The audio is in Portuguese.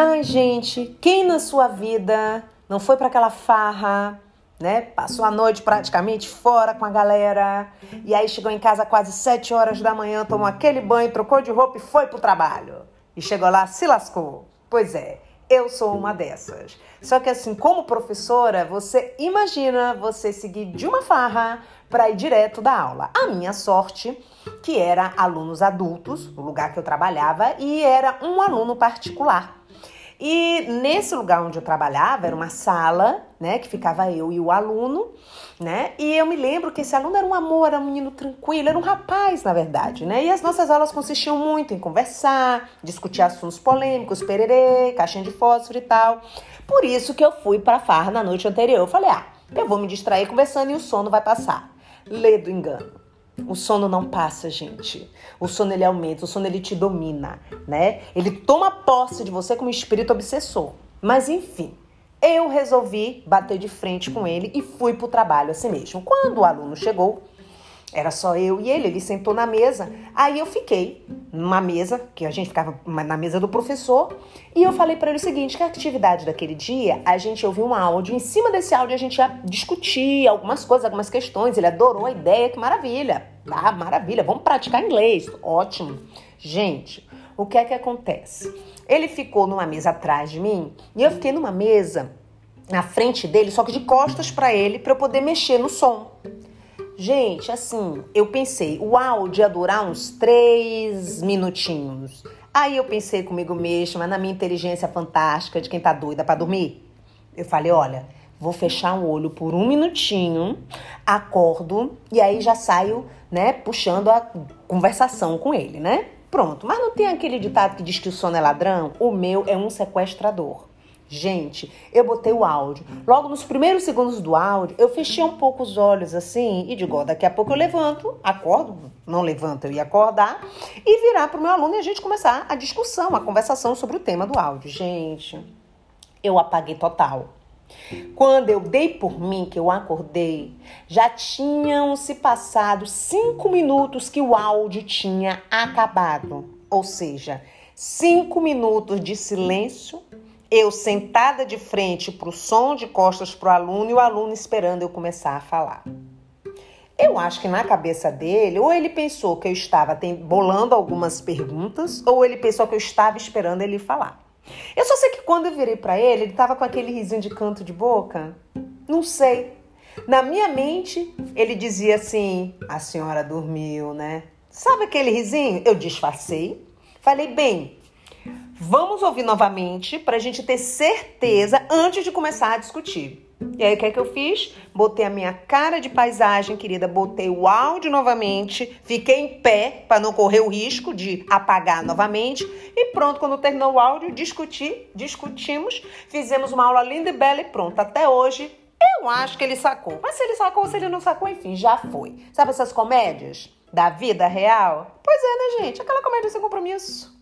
Ai, gente, quem na sua vida não foi para aquela farra, né? Passou a noite praticamente fora com a galera e aí chegou em casa quase sete horas da manhã, tomou aquele banho, trocou de roupa e foi pro trabalho. E chegou lá, se lascou. Pois é, eu sou uma dessas. Só que assim, como professora, você imagina você seguir de uma farra para ir direto da aula. A minha sorte, que era alunos adultos, o lugar que eu trabalhava, e era um aluno particular. E nesse lugar onde eu trabalhava, era uma sala, né, que ficava eu e o aluno, né? E eu me lembro que esse aluno era um amor, era um menino tranquilo, era um rapaz, na verdade, né? E as nossas aulas consistiam muito em conversar, discutir assuntos polêmicos, pererê, caixinha de fósforo e tal. Por isso que eu fui para farra na noite anterior. Eu falei: "Ah, eu vou me distrair conversando e o sono vai passar". Lê do engano. O sono não passa, gente. O sono ele aumenta, o sono ele te domina, né? Ele toma posse de você como espírito obsessor. Mas enfim, eu resolvi bater de frente com ele e fui pro trabalho assim mesmo. Quando o aluno chegou, era só eu e ele, ele sentou na mesa. Aí eu fiquei numa mesa, que a gente ficava na mesa do professor, e eu falei para ele o seguinte: que a atividade daquele dia, a gente ouviu um áudio, em cima desse áudio a gente ia discutir algumas coisas, algumas questões. Ele adorou a ideia, que maravilha. Ah, maravilha, vamos praticar inglês. Ótimo. Gente, o que é que acontece? Ele ficou numa mesa atrás de mim e eu fiquei numa mesa na frente dele, só que de costas para ele, para eu poder mexer no som. Gente, assim, eu pensei, o áudio ia durar uns três minutinhos. Aí eu pensei comigo mesma, na minha inteligência fantástica de quem tá doida para dormir. Eu falei, olha, vou fechar o olho por um minutinho, acordo e aí já saio, né, puxando a conversação com ele, né? Pronto. Mas não tem aquele ditado que diz que o sono é ladrão? O meu é um sequestrador. Gente, eu botei o áudio. Logo nos primeiros segundos do áudio, eu fechei um pouco os olhos assim e digo, daqui a pouco eu levanto, acordo, não levanto, eu ia acordar e virar para o meu aluno e a gente começar a discussão, a conversação sobre o tema do áudio. Gente, eu apaguei total. Quando eu dei por mim que eu acordei, já tinham se passado cinco minutos que o áudio tinha acabado. Ou seja, cinco minutos de silêncio eu sentada de frente para o som, de costas para o aluno e o aluno esperando eu começar a falar. Eu acho que na cabeça dele, ou ele pensou que eu estava bolando algumas perguntas, ou ele pensou que eu estava esperando ele falar. Eu só sei que quando eu virei para ele, ele estava com aquele risinho de canto de boca. Não sei. Na minha mente, ele dizia assim: a senhora dormiu, né? Sabe aquele risinho? Eu disfarcei. Falei, bem, Vamos ouvir novamente para a gente ter certeza antes de começar a discutir. E aí, o que é que eu fiz? Botei a minha cara de paisagem, querida, botei o áudio novamente, fiquei em pé para não correr o risco de apagar novamente. E pronto, quando terminou o áudio, discuti, discutimos, fizemos uma aula linda e bela e pronto. Até hoje, eu acho que ele sacou. Mas se ele sacou ou se ele não sacou, enfim, já foi. Sabe essas comédias da vida real? Pois é, né, gente? Aquela comédia sem compromisso.